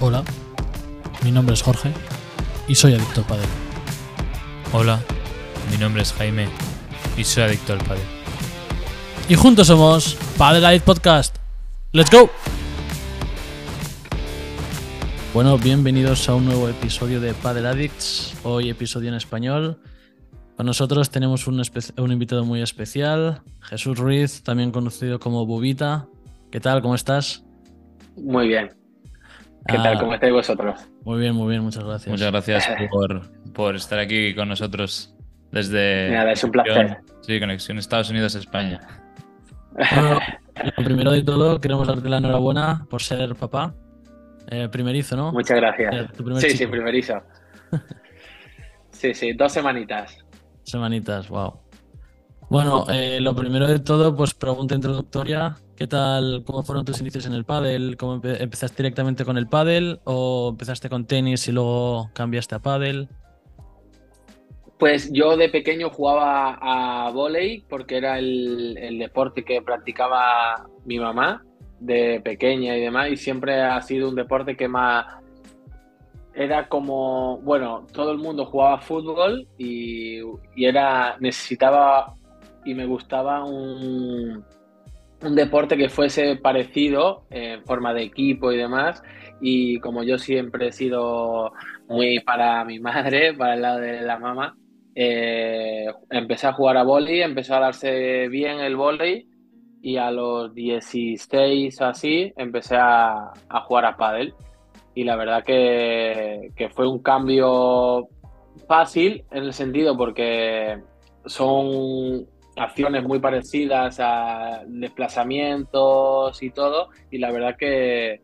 Hola, mi nombre es Jorge y soy adicto al pádel. Hola, mi nombre es Jaime y soy adicto al pádel. Y juntos somos Padel Addict Podcast. ¡Let's go! Bueno, bienvenidos a un nuevo episodio de Padel Addicts. Hoy episodio en español. Con nosotros tenemos un, un invitado muy especial, Jesús Ruiz, también conocido como Bubita. ¿Qué tal? ¿Cómo estás? Muy bien. ¿Qué Ah, tal? ¿Cómo estáis vosotros? Muy bien, muy bien, muchas gracias. Muchas gracias por, por estar aquí con nosotros desde. Nada, es un placer. Sí, conexión Estados Unidos-España. Bueno, lo primero de todo, queremos darte la enhorabuena por ser papá. Eh, primerizo, ¿no? Muchas Eh, gracias. tu primer Sí, sí, primerizo. Sí, sí, dos semanitas. Semanitas, wow. Bueno, eh, lo primero de todo, pues pregunta introductoria. ¿Qué tal? ¿Cómo fueron tus inicios en el pádel? ¿Cómo empe- empezaste directamente con el pádel o empezaste con tenis y luego cambiaste a pádel? Pues yo de pequeño jugaba a vóley porque era el, el deporte que practicaba mi mamá de pequeña y demás y siempre ha sido un deporte que más era como, bueno, todo el mundo jugaba fútbol y, y era, necesitaba y me gustaba un, un deporte que fuese parecido en forma de equipo y demás. Y como yo siempre he sido muy para mi madre, para el lado de la mamá, eh, empecé a jugar a vóley, empezó a darse bien el vóley y a los 16 o así empecé a, a jugar a pádel. Y la verdad que, que fue un cambio fácil en el sentido porque son acciones muy parecidas a desplazamientos y todo y la verdad que,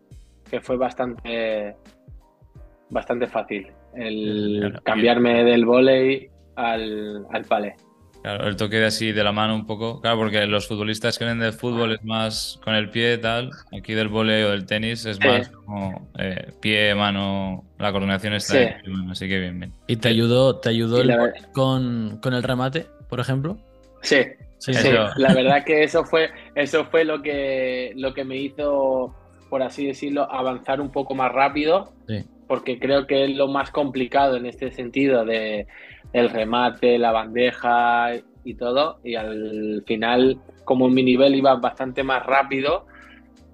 que fue bastante bastante fácil el Claro. cambiarme del vóley al, al palé. Claro, el toque de así de la mano un poco. Claro, porque los futbolistas que vienen del fútbol es más con el pie tal. Aquí del vóley o del tenis es Sí. más como eh, pie, mano. La coordinación está Sí. ahí. Así que bien, bien. ¿Y te ayudó, te ayudó el con, con el remate, por ejemplo? Sí, Sí, Sí, la verdad que eso fue, eso fue lo que, lo que me hizo, por así decirlo, avanzar un poco más rápido, Sí. porque creo que es lo más complicado en este sentido de el remate, la bandeja y todo, y al final, como mi nivel iba bastante más rápido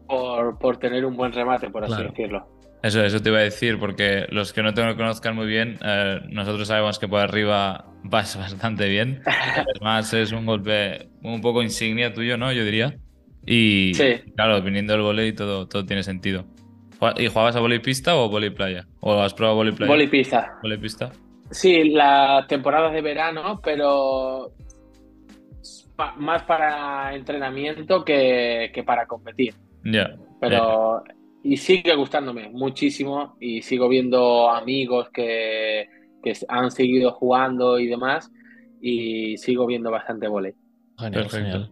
por, por tener un buen remate, por así Claro. decirlo. Eso, eso te iba a decir, porque los que no te conozcan muy bien, eh, nosotros sabemos que por arriba vas bastante bien. Además, es un golpe un poco insignia tuyo, ¿no? Yo diría. Y Sí. claro, viniendo del volei todo, todo tiene sentido. ¿Y jugabas a volei pista o volei playa? ¿O has probado volei playa? ¿Volei pista? Sí, las temporadas de verano, pero pa- más para entrenamiento que, que para competir. Ya. Pero y sigue gustándome muchísimo y sigo viendo amigos que, que han seguido jugando y demás y sigo viendo bastante volei. Genial, genial.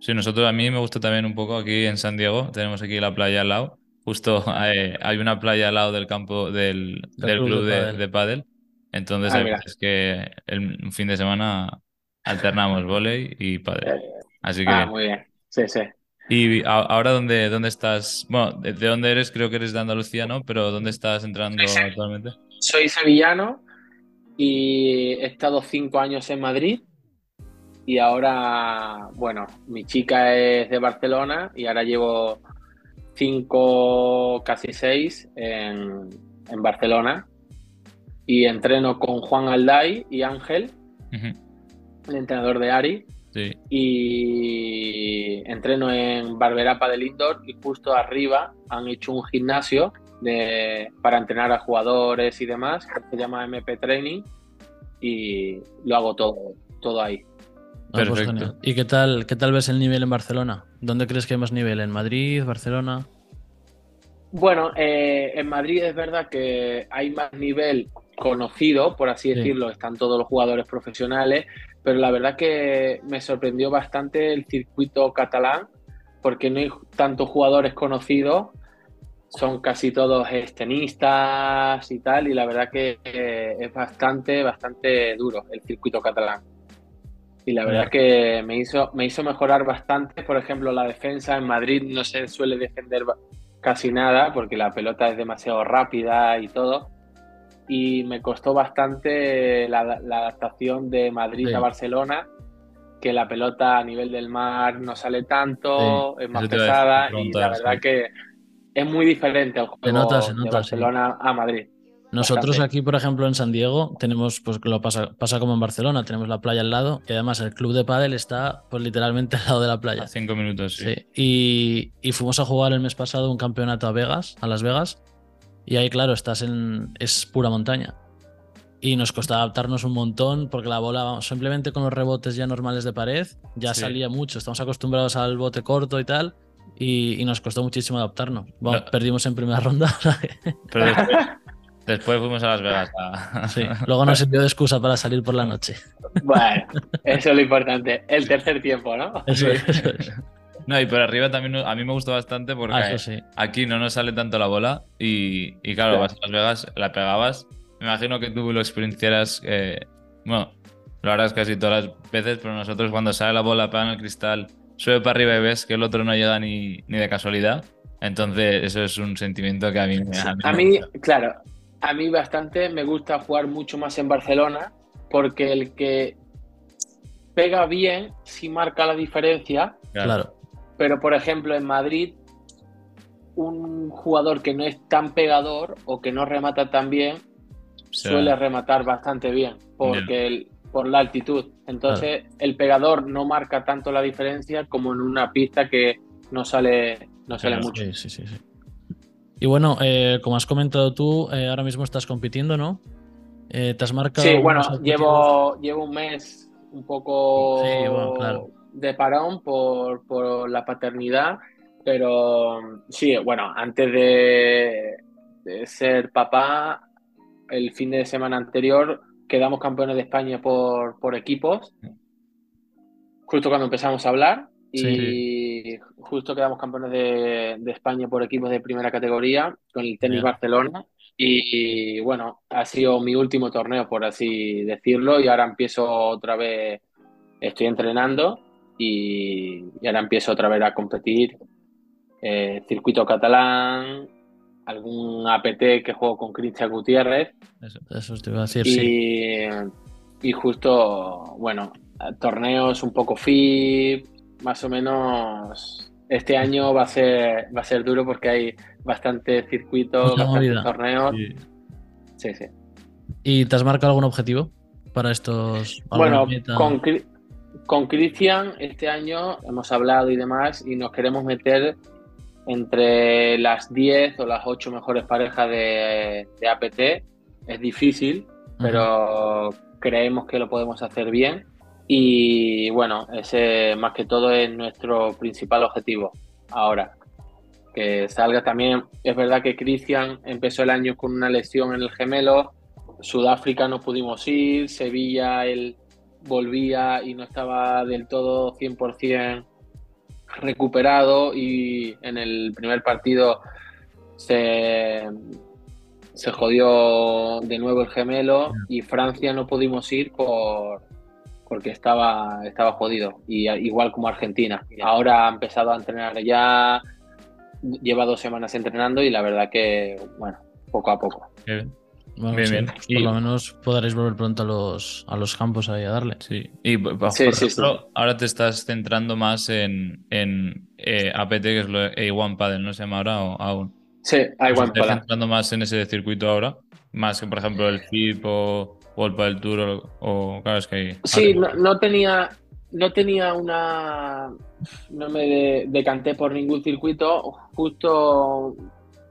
Sí, nosotros a mí me gusta también un poco aquí en San Diego. Tenemos aquí la playa al lado. Justo eh, hay una playa al lado del campo del, Del club club de de, pádel. de pádel. Entonces Ah, hay veces que el, fin de semana alternamos vóley y pádel. Así que Ah, muy bien. Sí, sí. Y ahora dónde, dónde estás? Bueno, de, de dónde eres? Creo que eres de Andalucía, ¿no? Pero ¿dónde estás entrando Sí, sí. actualmente? Soy sevillano y he estado cinco años en Madrid. Y ahora, bueno, mi chica es de Barcelona y ahora llevo cinco, casi seis en, en Barcelona. Y entreno con Juan Alday y Ángel, el entrenador de Ari, Sí. y entreno en Barberapa del Indoor y justo arriba han hecho un gimnasio de, para entrenar a jugadores y demás, que se llama MP Training y lo hago todo, todo ahí. Ah, pues Perfecto. ¿Y qué tal, qué tal ves el nivel en Barcelona? ¿Dónde crees que hay más nivel? ¿En Madrid, Barcelona? Bueno, eh, en Madrid es verdad que hay más nivel conocido, por así Sí. decirlo, están todos los jugadores profesionales, pero la verdad que me sorprendió bastante el circuito catalán, porque no hay tantos jugadores conocidos, son casi todos tenistas y tal, y la verdad que eh, es bastante, bastante duro el circuito catalán. Y la verdad que me hizo, me hizo mejorar bastante, por ejemplo, la defensa en Madrid no se suele defender casi nada porque la pelota es demasiado rápida y todo. Y me costó bastante la, adaptación de Madrid a Barcelona, que la pelota a nivel del mar no sale tanto, es más pesada y la verdad que es muy diferente el juego de Barcelona a Madrid. Nosotros aquí, por ejemplo, en San Diego, tenemos, pues lo pasa, pasa como en Barcelona, tenemos la playa al lado y además el club de pádel está pues literalmente al lado de la playa. A cinco minutos, sí. Y, y, fuimos a jugar el mes pasado un campeonato a Vegas, a Las Vegas, y ahí, claro, estás en. es pura montaña. Y nos costó adaptarnos un montón porque la bola, vamos, simplemente con los rebotes ya normales de pared, ya salía mucho. Estamos acostumbrados al bote corto y tal. Y, nos costó muchísimo adaptarnos. Bueno, perdimos en primera ronda. Pero después, Después fuimos a Las Vegas. Sí, luego nos sirvió de excusa para salir por la noche. Bueno, eso es lo importante. El tercer tiempo, ¿no? Eso es. No, y por arriba también a mí me gustó bastante porque ah, aquí no nos sale tanto la bola y, claro, vas a Las Vegas, la pegabas. Me imagino que tú lo experienciaras, eh, bueno, lo harás casi todas las veces, pero nosotros cuando sale la bola, pega en el cristal, sube para arriba y ves que el otro no llega ni, ni de casualidad. Entonces, eso es un sentimiento que a mí me... A mí, claro, a mí bastante me gusta jugar mucho más en Barcelona porque el que pega bien sí marca la diferencia. Claro. Pero por ejemplo en Madrid un jugador que no es tan pegador o que no remata tan bien suele rematar bastante bien porque por la altitud. Entonces el pegador no marca tanto la diferencia como en una pista que no sale no sale mucho. Sí, sí, sí. Y bueno, eh, como has comentado tú, eh, ahora mismo estás compitiendo, ¿no? Eh, ¿Te has marcado? Sí, bueno, llevo, llevo un mes un poco de parón por, la paternidad, pero sí, bueno, antes de, ser papá, el fin de semana anterior quedamos campeones de España por, por equipos, justo cuando empezamos a hablar, y justo quedamos campeones de, España por equipos de primera categoría con el Tenis Barcelona. Y bueno, ha sido mi último torneo, por así decirlo, y ahora empiezo otra vez, estoy entrenando y, ahora empiezo otra vez a competir. Eh, circuito catalán, algún APT que juego con Cristian Gutiérrez. Eso, te iba a decir, y, sí. Y justo, bueno, torneos un poco FIP, más o menos este año va a ser, va a ser duro porque hay bastante circuitos, bastantes torneos. Sí. sí, ¿Y te has marcado algún objetivo para estos? Bueno, con, con Cristian este año hemos hablado y demás y nos queremos meter entre las 10 o las 8 mejores parejas de, APT. Es difícil, pero creemos que lo podemos hacer bien. Y bueno, ese más que todo es nuestro principal objetivo ahora. Que salga también, es verdad que Cristian empezó el año con una lesión en el gemelo, Sudáfrica no pudimos ir, Sevilla él volvía y no estaba del todo 100% recuperado y en el primer partido se, se jodió de nuevo el gemelo y Francia no pudimos ir por, porque estaba, estaba jodido, y, igual como Argentina. Ahora ha empezado a entrenar ya, lleva dos semanas entrenando y la verdad que, bueno, poco a poco. Bien. Bien, Por lo menos podréis volver pronto a los, a los campos ahí a darle. Sí. Y por ejemplo, ahora te estás centrando más en, en eh, APT, que es lo A1 Paddle, ¿no se llama ahora o aún? Sí, A1 Paddle. ¿Estás centrando más en ese circuito ahora? Más que, por ejemplo, el FIP o o el del Tour o, claro, es que Sí, no, tenía no tenía una no me decanté por ningún circuito, justo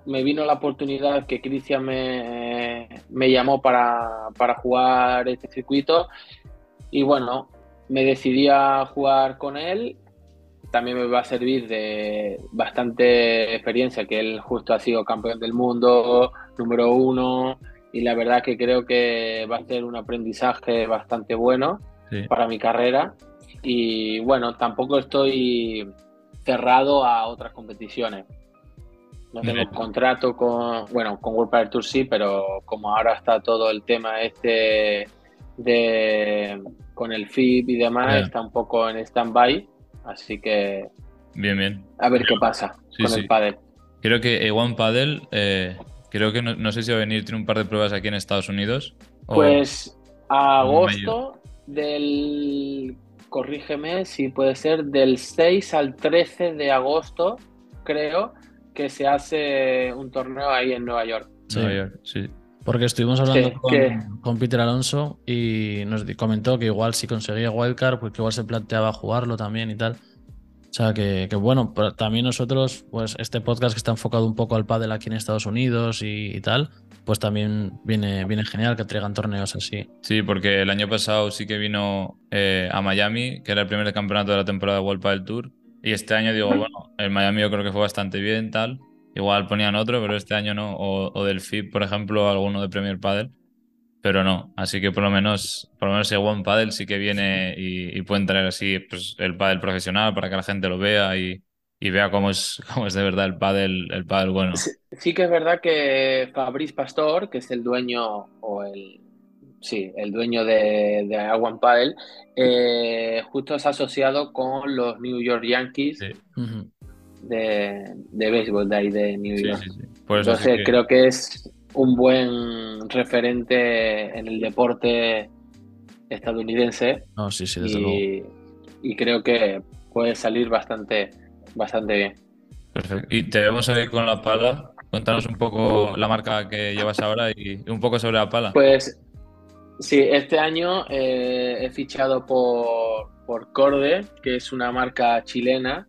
me vino la oportunidad que Cristian me, me llamó para, para jugar este circuito. Y bueno, me decidí a jugar con él. También me va a servir de bastante experiencia, que él justo ha sido campeón del mundo, número uno, y la verdad que creo que va a ser un aprendizaje bastante bueno para mi carrera. Y bueno, tampoco estoy cerrado a otras competiciones. No tengo contrato con, bueno, con World Power Tour sí, pero como ahora está todo el tema este de con el FIB y demás, está un poco en stand-by, así que bien, bien. A ver qué pasa con el padre. Creo que One Paddle, eh, creo que no, no, sé si va a venir, tiene un par de pruebas aquí en Estados Unidos. O... Pues a agosto del, corrígeme si puede ser, del 6 al 13 de agosto, creo, que se hace un torneo ahí en Nueva York. Sí. Nueva York, sí. Porque estuvimos hablando sí, con, que... con, Peter Alonso y nos comentó que igual si conseguía Wildcard, pues que igual se planteaba jugarlo también y tal. O sea que, que bueno, pero también nosotros, pues este podcast que está enfocado un poco al pádel aquí en Estados Unidos y, y, tal, pues también viene, viene genial que traigan torneos así. Sí, porque el año pasado sí que vino eh, a Miami, que era el primer campeonato de la temporada de World Padel Tour, y este año digo, bueno, el Miami yo creo que fue bastante bien, tal, igual ponían otro, pero este año no, o, o del FIP, por ejemplo, alguno de Premier Padel. Pero no. Así que por lo menos, por lo menos el One Paddle sí que viene y, y pueden traer así pues, el paddle profesional para que la gente lo vea y, y vea cómo es, cómo es de verdad el paddle, el paddle bueno. Sí, sí, que es verdad que Fabrice Pastor, que es el dueño o el sí, el dueño de, de One Paddle, eh, justo ha asociado con los New York Yankees. Sí. De, de béisbol de ahí de New York. Sí, Por eso Entonces que... creo que es un buen referente en el deporte estadounidense. No, sí, sí, desde y, luego. y creo que puede salir bastante, bastante bien. Perfecto. Y te vemos ahí con la pala. Cuéntanos un poco la marca que llevas ahora y un poco sobre la pala. Pues sí, este año eh, he fichado por, por Corde, que es una marca chilena,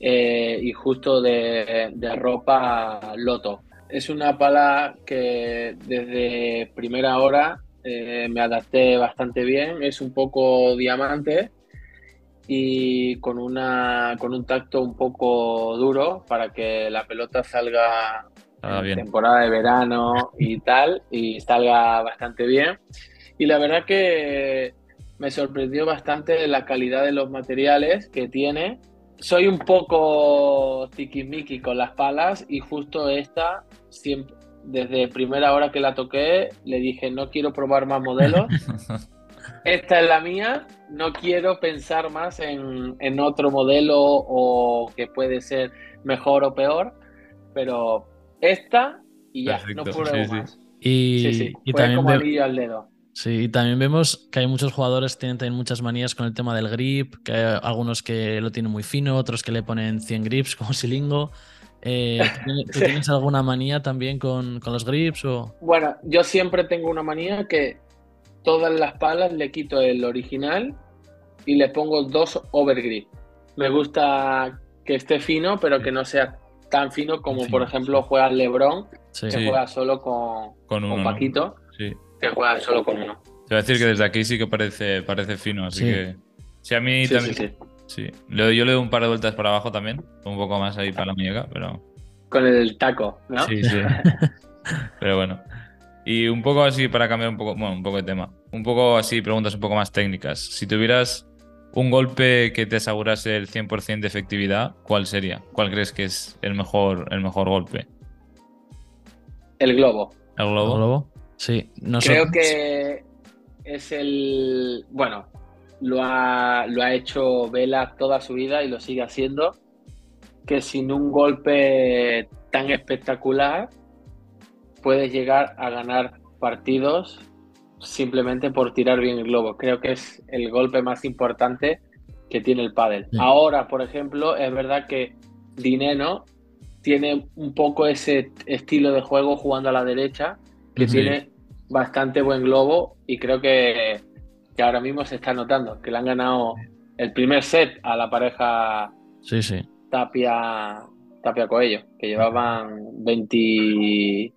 eh, y justo de, de ropa Loto es una pala que desde primera hora eh, me adapté bastante bien. Es un poco diamante y con, una, con un tacto un poco duro para que la pelota salga ah, en temporada de verano y tal, y salga bastante bien. Y la verdad que me sorprendió bastante la calidad de los materiales que tiene. Soy un poco tiquismiqui con las palas y justo esta siempre, desde primera hora que la toqué, le dije, no quiero probar más modelos. Esta es la mía, no quiero pensar más en, en, otro modelo o que puede ser mejor o peor, pero esta y ya, Perfecto. no pruebo sí, más. Sí. Y, sí, sí. y Fue también como ve- al dedo. Sí, y también vemos que hay muchos jugadores que tienen también muchas manías con el tema del grip, que hay algunos que lo tienen muy fino, otros que le ponen 100 grips como Silingo. Eh, ¿tú, tienes alguna manía también con, con los grips? O... Bueno, yo siempre tengo una manía que todas las palas le quito el original y le pongo dos overgrip. Me gusta que esté fino, pero que no sea tan fino como, por ejemplo, juega LeBron, Sí. que juega solo con, Con con uno. ¿no? Paquito, Sí. que juega solo con uno. Te voy a decir que desde aquí sí que parece, parece fino, así Sí. que. Sí, a mí Sí, también. sí, sí. Sí. Le doy- yo le doy un par de vueltas para abajo también, un poco más ahí para la muñeca, pero. Con el taco, ¿no? Sí, sí. pero bueno. Y un poco así para cambiar un poco, bueno, un poco de tema. Un poco así, preguntas un poco más técnicas. Si tuvieras un golpe que te asegurase el 100% de efectividad, ¿cuál sería? ¿Cuál crees que es el mejor, el mejor golpe? El globo. ¿El ¿El globo? Sí. Nosotros- Creo que es el. Bueno, lo ha, lo ha hecho Vela toda su vida y lo sigue haciendo. Que sin un golpe tan espectacular puedes llegar a ganar partidos simplemente por tirar bien el globo. Creo que es el golpe más importante que tiene el pádel. Sí. Ahora, por ejemplo, es verdad que Dineno tiene un poco ese estilo de juego jugando a la derecha, que Sí. tiene bastante buen globo y creo que, que ahora mismo se está notando que le han ganado el primer set a la pareja Sí, sí. Tapia Tapia Coello, que llevaban 20 y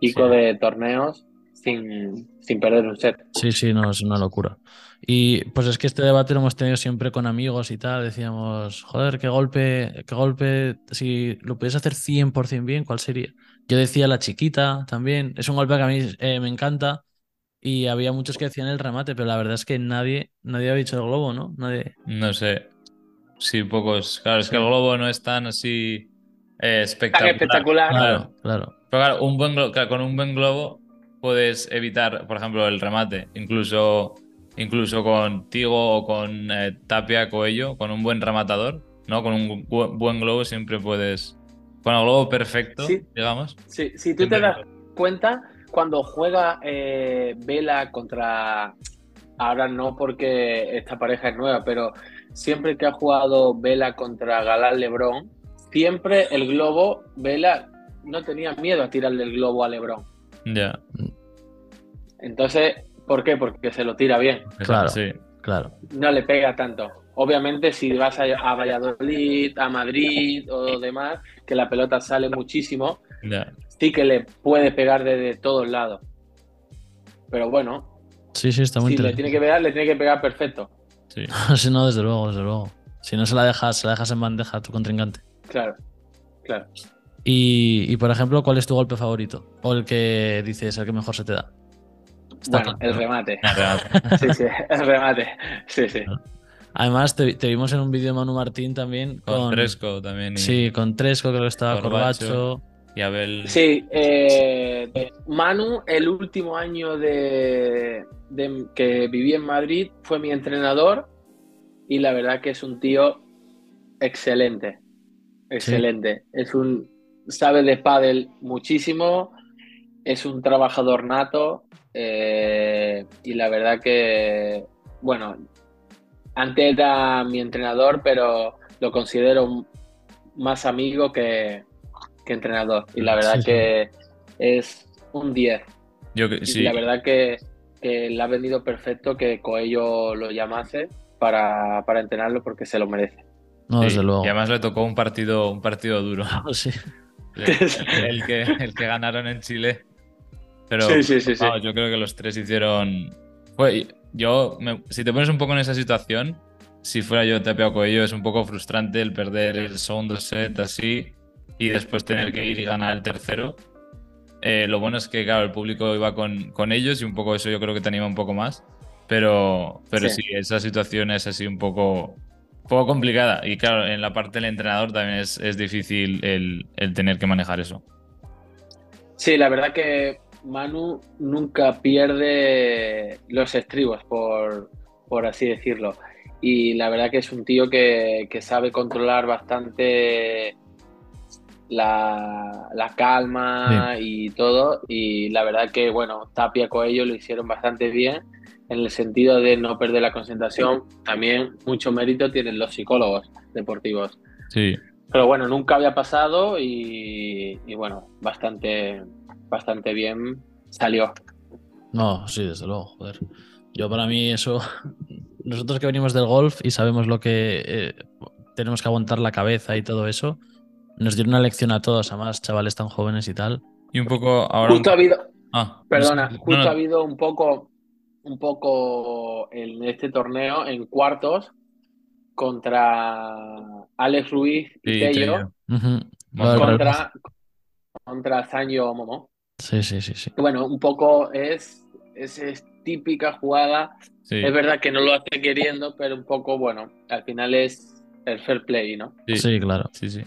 pico de torneos sin, sin perder un set. Sí, sí, no, es una locura. Y pues es que este debate lo hemos tenido siempre con amigos y tal. Decíamos, joder, qué golpe, qué golpe, si lo puedes hacer 100% bien, ¿cuál sería? Yo decía la chiquita también. Es un golpe que a mí eh, me encanta. Y había muchos que decían el remate, pero la verdad es que nadie, nadie había dicho el globo, ¿no? Nadie. No sé. Sí, pocos. Claro, es que el globo no es tan así eh, Tan espectacular. espectacular. Claro, claro. Pero claro, un buen glo- claro, con un buen globo puedes evitar, por ejemplo, el remate. Incluso, incluso con Tigo o con eh, Tapia Coello, con un buen rematador, ¿no? Con un bu- buen globo siempre puedes, con el globo perfecto, Sí. digamos. Sí, si tú te das cuenta, cuando juega eh, Vela contra. Ahora no porque esta pareja es nueva, pero siempre que ha jugado Vela contra Galán Lebrón, siempre el globo, Vela no tenía miedo a tirarle el globo a Lebrón. Ya. Entonces, ¿por qué? Porque se lo tira bien. Claro. Sí. Claro. no le pega tanto. Obviamente, si vas a, a Valladolid, a Madrid o demás, que la pelota sale muchísimo, sí que le puede pegar desde todos lados. Pero bueno, Sí, sí, está muy si le tiene que pegar, le tiene que pegar perfecto. Sí. Sí, no, desde luego, desde luego. Si no se la dejas, se la dejas en bandeja a tu contrincante. Claro, claro. Y, y, por ejemplo, ¿cuál es tu golpe favorito? O el que dices, el que mejor se te da. Está bueno, claro, el remate. Sí, sí, el remate. Sí, sí. Además, te, te vimos en un vídeo de Manu Martín también Con con. Tresco también. Y, Sí, con Tresco, creo que estaba Corbacho. Corbacho. y Abel. Sí, eh, Manu, el último año de, de- que viví en Madrid, fue mi entrenador y la verdad que es un tío excelente, excelente. Es un sabe de pádel muchísimo, es un trabajador nato eh, y la verdad que, bueno, antes era mi entrenador, pero lo considero más amigo que, que entrenador. Y la verdad Sí, sí. que es un 10. Yo que- Y la verdad que, que le ha venido perfecto que Coello lo llamase para, para entrenarlo porque se lo merece. No, sí. desde luego. Y además le tocó un partido, un partido duro. Sí. El, el que, el que ganaron en Chile. Pero Sí, sí, sí, yo creo que los tres hicieron. Fue, yo, me- si te pones un poco en esa situación, si fuera yo Tapia Coello, es un poco frustrante el perder el segundo set así y después tener que ir y ganar el tercero. Eh, lo bueno es que, claro, el público iba con, con ellos y un poco eso yo creo que te anima un poco más. Pero, pero sí. Sí. esa situación es así un poco, poco complicada. Y claro, en la parte del entrenador también es, es difícil el, el tener que manejar eso. Sí, la verdad que Manu nunca pierde los estribos, por, por así decirlo. Y la verdad que es un tío que, que sabe controlar bastante la, la calma y todo. Y la verdad que, bueno, Tapia Coello lo hicieron bastante bien en el sentido de no perder la concentración. También mucho mérito tienen los psicólogos deportivos. Sí. Pero bueno, nunca había pasado y, y bueno, bastante, bastante bien salió. No, sí, desde luego, joder. Yo para mí eso, nosotros que venimos del golf y sabemos lo que eh, tenemos que aguantar la cabeza y todo eso, nos dieron una lección a todos, además chavales tan jóvenes y tal. Y un poco ahora. Justo ha habido, Ah, perdona, no, justo no, ha habido un poco, un poco en este torneo, en cuartos, contra Alex Ruiz y Sí, Tello, Tello. Ujú. Bueno, Vale, contra, contra Sanyo Momo. Sí, sí, sí, sí. Bueno, un poco es, es, es típica jugada Sí, Es verdad que no lo hace queriendo, pero un poco, bueno, al final es el fair play, ¿no? sí, Sí, claro. sí, sí.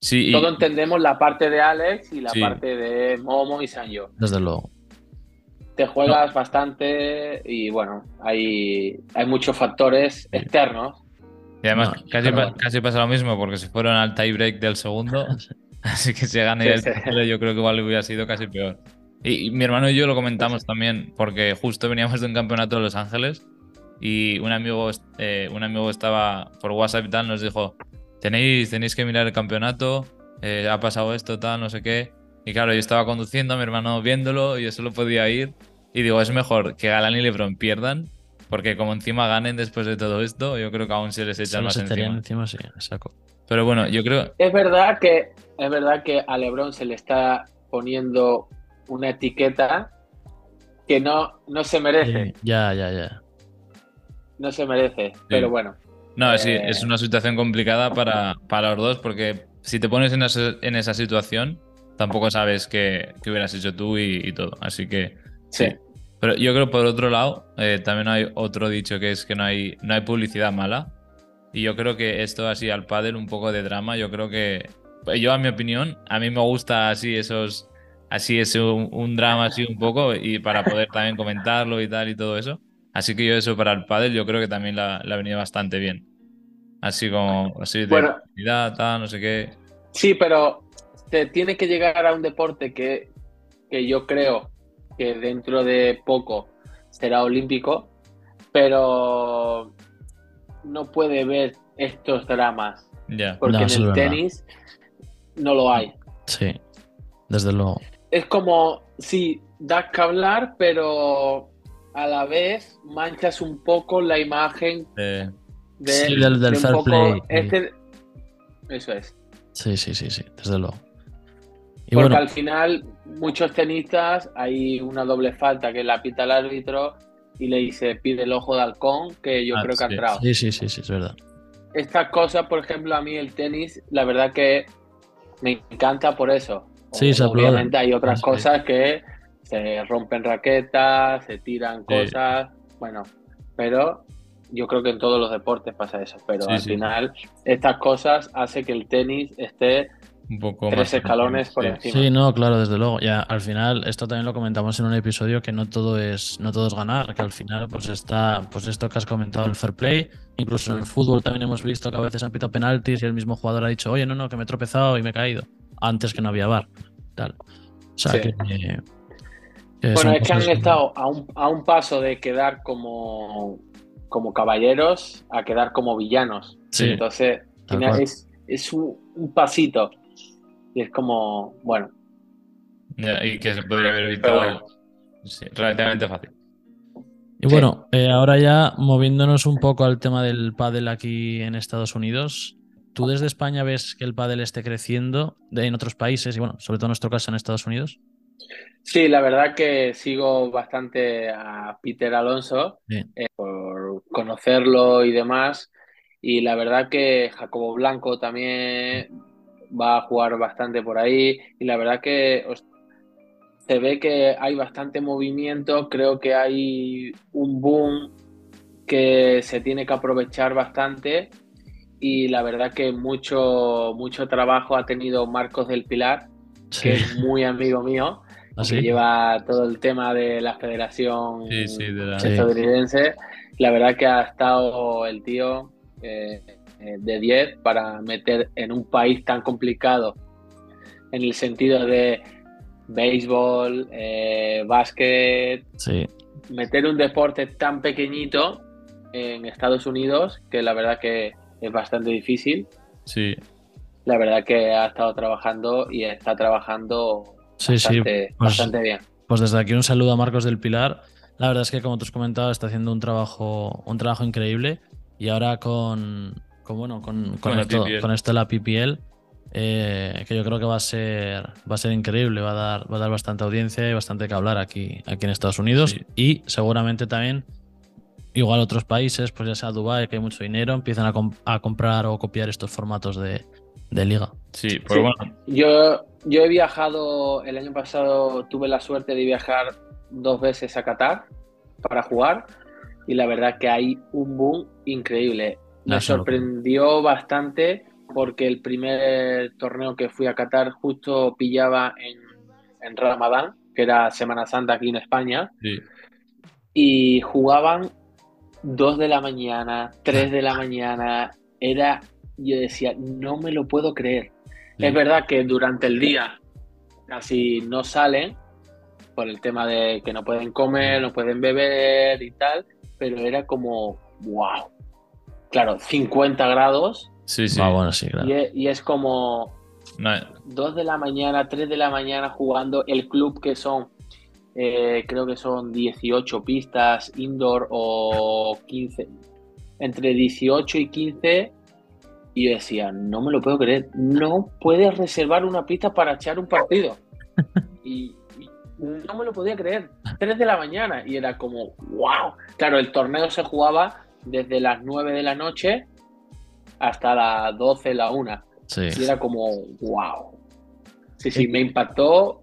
Sí, y- Todos entendemos la parte de Alex y la Sí. parte de Momo y Sanyo. Desde luego. Te juegas bastante y bueno, hay, hay muchos factores externos. y además No, casi, pero pa- bueno. casi pasa lo mismo porque se fueron al tie break del segundo. Así que si gana Sí, el sí. tercero, yo creo que igual hubiera sido casi peor. Y, y mi hermano y yo lo comentamos también, porque justo veníamos de un campeonato de Los Ángeles y un amigo, eh, un amigo estaba por WhatsApp y tal, nos dijo, tenéis, tenéis que mirar el campeonato, eh, ha pasado esto, tal, no sé qué. Y claro, yo estaba conduciendo, mi hermano viéndolo y yo solo podía ir. Y digo, es mejor que Galán y Lebron pierdan, porque como encima ganen después de todo esto, yo creo que aún se les echan más encima. encima, sí, saco. Pero bueno, yo creo, Es verdad que es verdad que a LeBron se le está poniendo una etiqueta que no, no se merece, Sí, ya, ya, ya. no se merece, pero bueno. No, sí, Eh, es una situación complicada para, para los dos porque si te pones en esa, en esa situación, tampoco sabes qué, qué hubieras hecho tú y, y todo. Así que Sí. Pero yo creo por otro lado, eh, también hay otro dicho que es que no hay, no hay publicidad mala. Y yo creo que esto así al pádel, un poco de drama, yo creo que, yo a mi opinión, a mí me gusta así esos, así es un, un drama así un poco y para poder también comentarlo y tal y todo eso. Así que yo eso para el pádel yo creo que también la, la ha venido bastante bien. Así como, así de Bueno. tal, no sé qué. Sí, pero te tiene que llegar a un deporte que, que yo creo que dentro de poco será olímpico, pero no puede ver estos dramas. Ya. Porque No, en el verdad. tenis no lo hay. Sí, desde luego. Es como, sí, das que hablar, pero a la vez manchas un poco la imagen Eh, de, Sí, del- del de un fair poco play. este- Eso es. Sí, sí, sí, sí, desde luego. Y Porque bueno, al final, muchos tenistas, hay una doble falta que la pita el árbitro y le dice, pide el ojo de halcón, que yo Ah, creo que ha sí, entrado. sí, sí, sí, sí, es verdad. Estas cosas, por ejemplo, a mí el tenis, la verdad que me encanta por eso. Sí, se. Obviamente hay otras Sí. cosas que se rompen raquetas, se tiran Sí. cosas, bueno, pero yo creo que en todos los deportes pasa eso, pero al final estas cosas hace que el tenis esté un poco tres más escalones por encima. Sí, no, claro, desde luego. Ya al final, esto también lo comentamos en un episodio que no todo es, no todo es ganar, que al final, pues está, pues esto que has comentado, el fair play. Incluso en el fútbol también hemos visto que a veces han pitado penaltis y el mismo jugador ha dicho, oye, no, no, que me he tropezado y me he caído. Antes que no había bar. Tal. O sea Sí. que. que Bueno, es que han estado a un, a un paso de quedar como, como caballeros a quedar como villanos. Sí, Entonces, es, es un, un pasito. Y es como, bueno, Ya, Y que se podría haber evitado bueno. sí, relativamente fácil. Y bueno, eh, ahora ya moviéndonos un poco al tema del pádel aquí en Estados Unidos, ¿tú desde España ves que el pádel esté creciendo de- en otros países y bueno, sobre todo en nuestro caso en Estados Unidos? sí, la verdad que sigo bastante a Peter Alonso eh, por conocerlo y demás. Y la verdad que Jacobo Blanco también va a jugar bastante por ahí. Y la verdad que se ve que hay bastante movimiento. Creo que hay un boom que se tiene que aprovechar bastante. Y la verdad que mucho, mucho trabajo ha tenido Marcos del Pilar, Sí, que es muy amigo mío, así. que lleva todo el tema de la federación Sí, de la- estadounidense. La verdad que ha estado el tío eh, eh, de 10 para meter en un país tan complicado en el sentido de béisbol, eh, básquet, Sí, meter un deporte tan pequeñito en Estados Unidos que la verdad que es bastante difícil. Sí, La verdad que ha estado trabajando y está trabajando sí, sí. bastante, Pues, bastante bien. pues desde aquí un saludo a Marcos del Pilar. La verdad es que, como tú has comentado, está haciendo un trabajo, un trabajo increíble. Y ahora con, con, bueno, con, con, Con esto, con esto de la PPL, eh, que yo creo que va a ser, va a ser increíble, va a dar, va a dar bastante audiencia y bastante que hablar aquí, aquí en Estados Unidos. Sí. Y seguramente también, igual otros países, pues ya sea Dubái, que hay mucho dinero, empiezan a, a comprar o copiar estos formatos de, de liga. sí, pues Sí. bueno, Yo, yo he viajado, el año pasado tuve la suerte de viajar dos veces a Qatar para jugar y la verdad que hay un boom increíble. Me sorprendió bastante porque el primer torneo que fui a Qatar justo pillaba en, en Ramadán, que era Semana Santa aquí en España, sí, y jugaban 2 de la mañana, 3 de la mañana. Era, yo decía, no me lo puedo creer. sí. Es verdad que durante el día casi no salen por el tema de que no pueden comer, no pueden beber y tal, pero era como, wow. Claro, 50 grados Sí, sí. Ah, bueno, sí, claro. y, es, y es como No, 2 de la mañana, 3 de la mañana jugando el club que son, eh, creo que son 18 pistas indoor o 15, entre 18 y 15. Y yo decía, no me lo puedo creer, no puedes reservar una pista para echar un partido. Y, y no me lo podía creer, 3 de la mañana. Y era como, wow. Claro, el torneo se jugaba desde las 9 de la noche hasta las 12, la 1. Sí. Y era como, wow. Sí, sí, Eh, me impactó.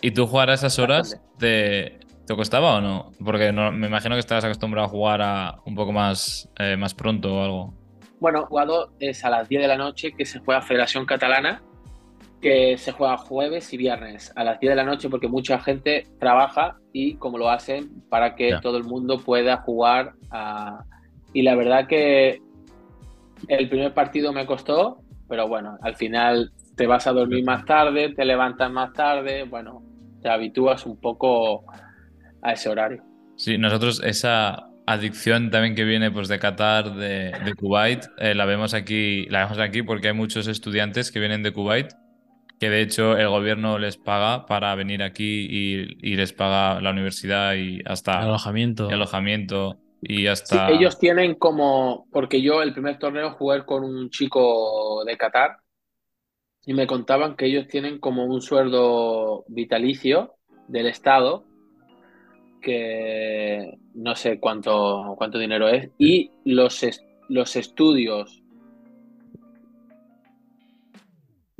¿Y tú jugar a esas horas te, te costaba o no? Porque no- me imagino que estabas acostumbrado a jugar a un poco más, eh, más pronto o algo. Bueno, jugado es a las 10 de la noche que se juega Federación Catalana, que se juega jueves y viernes a las 10 de la noche porque mucha gente trabaja y como lo hacen para que todo el mundo pueda jugar. a- Y la verdad que el primer partido me costó, pero bueno, al final te vas a dormir más tarde, te levantas más tarde, bueno, te habitúas un poco a ese horario. Sí, nosotros esa adicción también que viene pues de Qatar, de, de Kuwait, eh, la vemos aquí, la vemos aquí porque hay muchos estudiantes que vienen de Kuwait, que de hecho el gobierno les paga para venir aquí y, les paga la universidad y hasta alojamiento. alojamiento y hasta... ellos tienen como, porque yo el primer torneo jugué con un chico de Qatar y me contaban que ellos tienen como un sueldo vitalicio del Estado que no sé cuánto, cuánto dinero es, y los, los estudios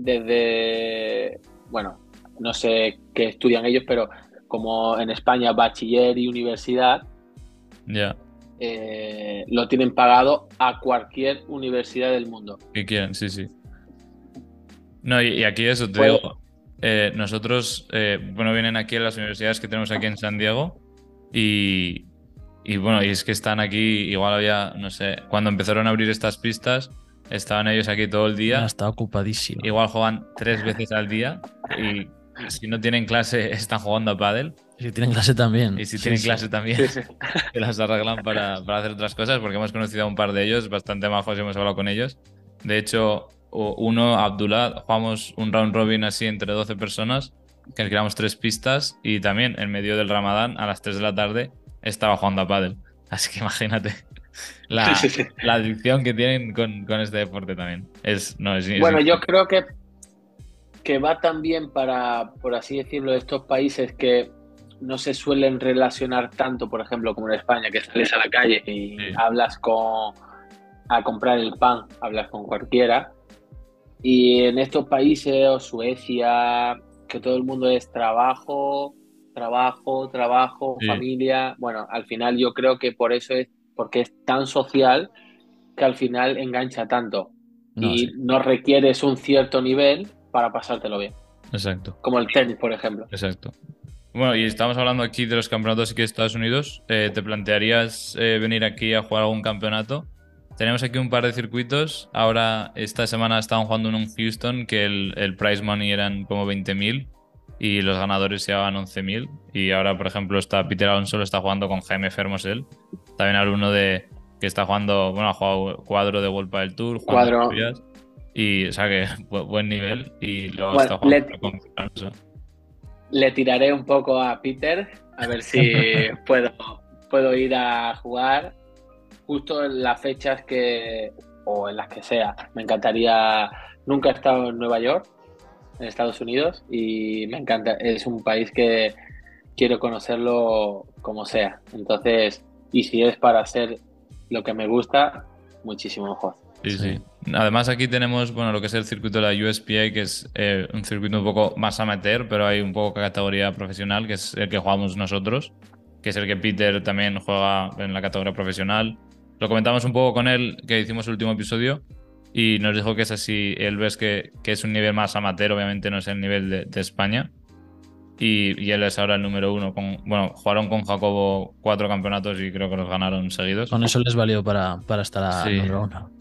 desde, bueno, no sé qué estudian ellos, pero como en España bachiller y universidad, ya eh, lo tienen pagado a cualquier universidad del mundo. Que quieran, sí, sí. No, y, aquí eso, te pues digo, eh, nosotros, eh, bueno, vienen aquí a las universidades que tenemos aquí en San Diego y, bueno, y es que están aquí, igual había, no sé, cuando empezaron a abrir estas pistas, estaban ellos aquí todo el día. Está ocupadísimo. Igual juegan tres veces al día y si no tienen clase están jugando a pádel. Y si tienen clase también. Y si tienen clase también, se las arreglan para, para, hacer otras cosas, porque hemos conocido a un par de ellos, bastante majos y hemos hablado con ellos. De hecho, uno, Abdullah, jugamos un round robin así entre 12 personas que creamos tres pistas y también en medio del Ramadán a las 3 de la tarde estaba jugando a pádel. Así que imagínate la, la adicción que tienen con, con, este deporte también. Es, no, es, bueno, yo creo que, que va también para, por así decirlo, estos países que no se suelen relacionar tanto, por ejemplo, como en España, que sales a la calle y hablas con a comprar el pan, hablas con cualquiera. Y en estos países, o Suecia, que todo el mundo es trabajo, trabajo, trabajo, familia. Bueno, al final yo creo que por eso es, porque es tan social que al final engancha tanto. y no requieres un cierto nivel para pasártelo bien. Exacto. Como el tenis, por ejemplo. Exacto. Bueno, y estamos hablando aquí de los campeonatos aquí de Estados Unidos. Eh, ¿Te plantearías eh, venir aquí a jugar algún campeonato? Tenemos aquí un par de circuitos. Ahora, esta semana estaban jugando en un Houston que el, el prize money eran como 20.000 y los ganadores se llevaban 11.000. Y ahora, por ejemplo, está Peter Alonso lo está jugando con Jaime Fermosel. También hay uno de que está jugando, bueno, ha jugado cuadro de World del Tour. Cuadro. Y, o sea, que buen nivel. Y luego está jugando le, con. Le tiraré un poco a Peter, a ver si puedo, puedo ir a jugar justo en las fechas que, o en las que sea. Me encantaría, nunca he estado en Nueva York, en Estados Unidos, y me encanta, es un país que quiero conocerlo como sea. Entonces, y si es para hacer lo que me gusta, muchísimo mejor. Sí, sí. Además aquí tenemos, bueno, lo que es el circuito de la USPA, que es eh, un circuito un poco más amateur, pero hay un poco categoría profesional, que es el que jugamos nosotros, que es el que Peter también juega en la categoría profesional. Lo comentamos un poco con él, que hicimos el último episodio, y nos dijo que es así, él ves que, que es un nivel más amateur, obviamente no es el nivel de, España. Y, y, él es ahora el número uno. Con, bueno, jugaron con Jacobo cuatro campeonatos y creo que los ganaron seguidos. Con eso les valió para, para estar a número uno.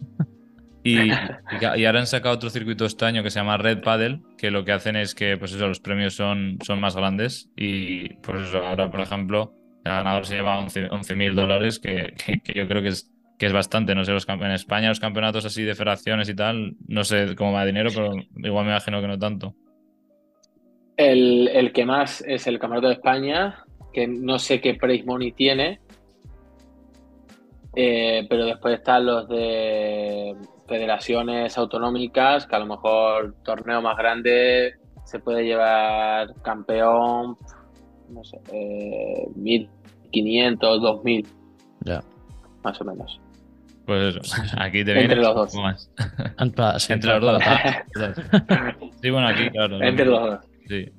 Y, y, ahora han sacado otro circuito este año que se llama Red Paddle, que lo que hacen es que pues eso, los premios son, son más grandes. Y pues eso, ahora, por ejemplo, el ganador se lleva 11 mil dólares, que, que, yo creo que es, que es bastante. No sé, los, en España los campeonatos así de federaciones y tal, no sé cómo va de dinero, pero igual me imagino que no tanto. El, el que más es el Campeonato de España, que no sé qué price money tiene, eh, pero después están los de federaciones autonómicas, que a lo mejor torneo más grande se puede llevar campeón no sé, eh, 1500, 2000. Ya. Más o menos. Pues eso, aquí te viene. Entre los dos. Entre los dos. sí, bueno, aquí, claro. Entre los dos. Sí.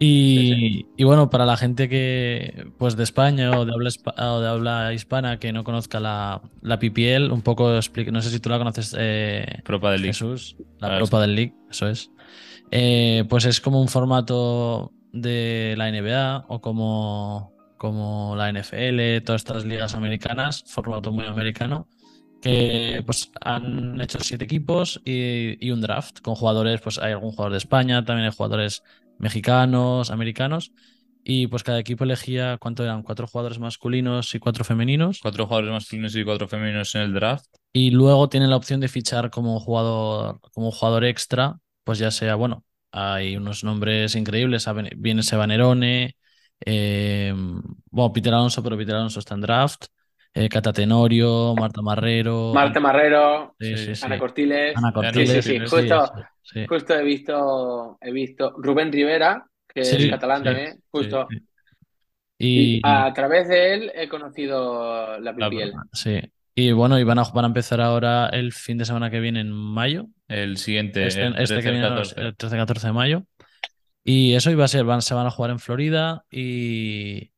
Y, y, bueno, para la gente que, pues de España o de habla, o de habla hispana que no conozca la, la PPL, un poco explique, no sé si tú la conoces, eh, Propa del League. Jesús, la Propa del League, eso es. Eh, pues es como un formato de la NBA o como, como la NFL, todas estas ligas americanas, formato muy americano, que pues han hecho siete equipos y, y un draft con jugadores, pues hay algún jugador de España, también hay jugadores mexicanos, americanos. Y pues cada equipo elegía, ¿cuánto eran? Cuatro jugadores masculinos y cuatro femeninos. Cuatro jugadores masculinos y cuatro femeninos en el draft. Y luego tienen la opción de fichar como jugador, como jugador extra, pues ya sea, bueno, hay unos nombres increíbles. Viene Sebanerone, eh, bueno, Peter Alonso, pero Peter Alonso está en draft. Eh, Cata Tenorio, Marta Marrero. Marta Marrero, Sí, Sí. sí, sí. Ana Cortiles. Ana Sí, Cortiles. sí, sí, sí, justo, sí, sí. justo he visto, he visto Rubén Rivera, que Sí, es catalán sí, también, justo. sí. Y Y, a través de él he conocido la PPL. sí. Y bueno, y van a, van a empezar ahora el fin de semana que viene en mayo. El siguiente, Este, el este que 13, viene no, 14. el 13-14 de mayo. Y eso iba a ser, van, se van a jugar en Florida y,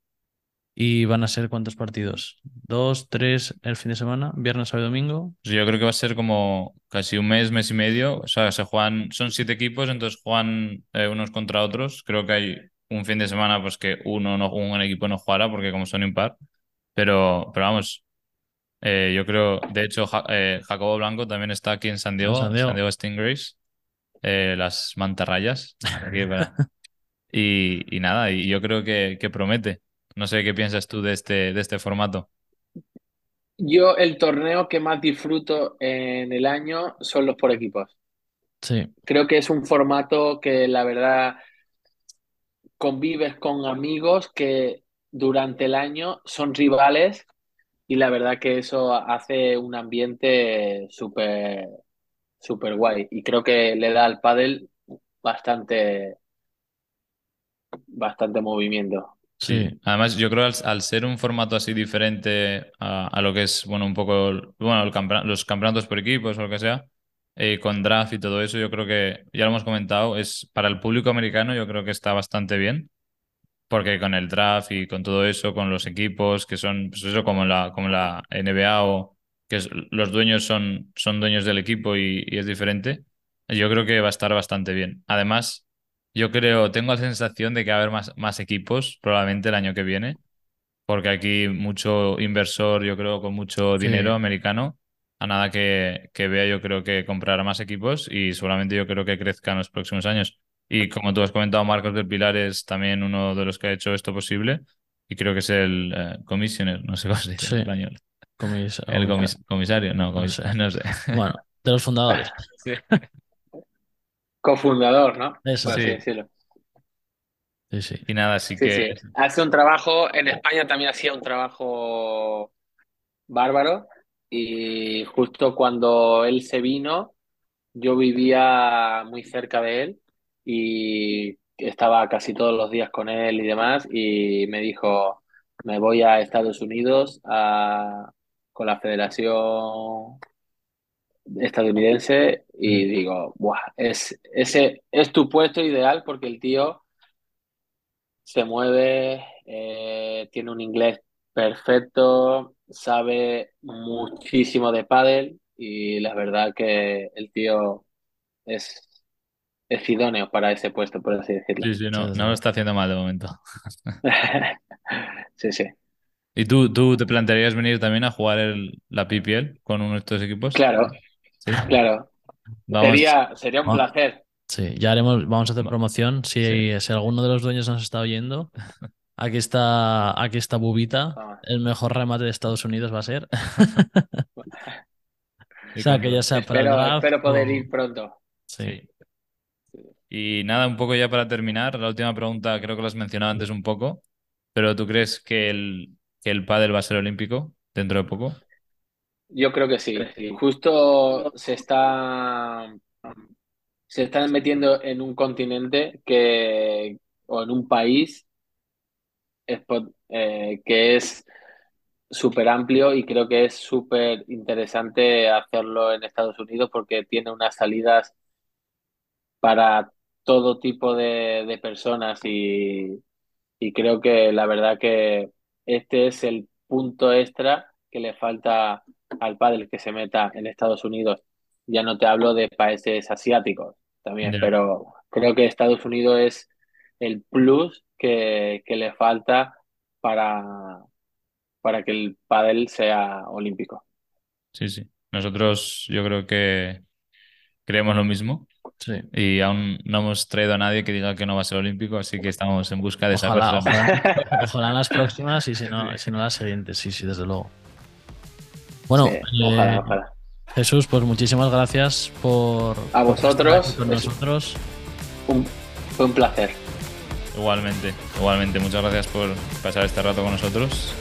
y van a ser ¿cuántos partidos? Dos, tres el fin de semana, viernes, sábado y domingo. Yo creo que va a ser como casi un mes, mes y medio. O sea, se juegan, son siete equipos, entonces juegan eh, unos contra otros. Creo que hay un fin de semana pues que uno no, un equipo no jugará porque como son impar. Pero, pero vamos, eh, yo creo, de hecho, Ja- eh, Jacobo Blanco también está aquí en San Diego, San Diego. Stingrays, eh, las mantarrayas. Aquí, y, y nada, y yo creo que, que promete. No sé qué piensas tú de este, de este formato. Yo el torneo que más disfruto en el año son los por equipos. Sí, Creo que es un formato que la verdad convives con amigos que durante el año son rivales y la verdad que eso hace un ambiente súper súper guay y creo que le da al pádel bastante bastante movimiento. Sí, Además, yo creo al, al ser un formato así diferente a, a lo que es, bueno, un poco, el- bueno, el campea- los campeonatos por equipos o lo que sea, eh, con draft y todo eso, yo creo que, ya lo hemos comentado, es para el público americano yo creo que está bastante bien, porque con el draft y con todo eso, con los equipos que son, pues eso, como la, como la NBA o que es- los dueños son, son dueños del equipo y, y es diferente, yo creo que va a estar bastante bien. Además, yo creo, tengo la sensación de que va a haber más, más equipos probablemente el año que viene, porque aquí mucho inversor, yo creo, con mucho Sí. dinero americano, a nada que, que vea, yo creo que comprará más equipos y seguramente yo creo que crezca en los próximos años. Y como tú has comentado, Marcos del Pilar es también uno de los que ha hecho esto posible y creo que es el eh, commissioner, no sé cómo se dice Sí. en español. comis- El comis- comisario, no, comis- no sé. Bueno, de los fundadores. Sí. Cofundador, ¿no? Eso, Por así sí. decirlo. Sí, sí. Y nada, así Sí, que sí. Hace un trabajo, en España también hacía un trabajo bárbaro y justo cuando él se vino, yo vivía muy cerca de él y estaba casi todos los días con él y demás y me dijo, me voy a Estados Unidos a- con la Federación estadounidense y digo, Buah, es, ese es tu puesto ideal porque el tío se mueve, eh, tiene un inglés perfecto, sabe muchísimo de pádel y la verdad que el tío es, es idóneo para ese puesto, por así decirlo. sí, sí, no, no lo está haciendo mal de momento. Sí, sí. ¿Y tú, tú te plantearías venir también a jugar el, la PPL con uno de estos equipos? Claro, Sí. claro. Vamos. Sería, sería un Vamos. placer. Sí, ya haremos, vamos a hacer promoción. Si, sí. si alguno de los dueños nos está oyendo, aquí está, aquí está Bubita. Vamos. El mejor remate de Estados Unidos va a ser. Y O sea, que ya sea para el Espero, draft espero poder o- ir pronto. Sí, Y nada, un poco ya para terminar, la última pregunta creo que lo has mencionado antes un poco, pero ¿tú crees que el, que el pádel va a ser olímpico dentro de poco? Yo creo que sí. Justo se está, se están metiendo en un continente que, o en un país eh, que es súper amplio y creo que es súper interesante hacerlo en Estados Unidos porque tiene unas salidas para todo tipo de, de personas y, y creo que la verdad que este es el punto extra que le falta al pádel que se meta en Estados Unidos. Ya no te hablo de países asiáticos también, pero creo que Estados Unidos es el plus que, que le falta para, para que el pádel sea olímpico. Sí, sí. Nosotros yo creo que creemos lo mismo. Sí. Y aún no hemos traído a nadie que diga que no va a ser olímpico, así que estamos en busca de esa persona. ojalá, ojalá en las próximas y si no, si no las siguientes, sí, sí, desde luego. Bueno, Sí, eh, ojalá, ojalá. Jesús, pues muchísimas gracias por, A por estar vosotros, aquí con nosotros. Un- fue un placer. Igualmente, igualmente. Muchas gracias por pasar este rato con nosotros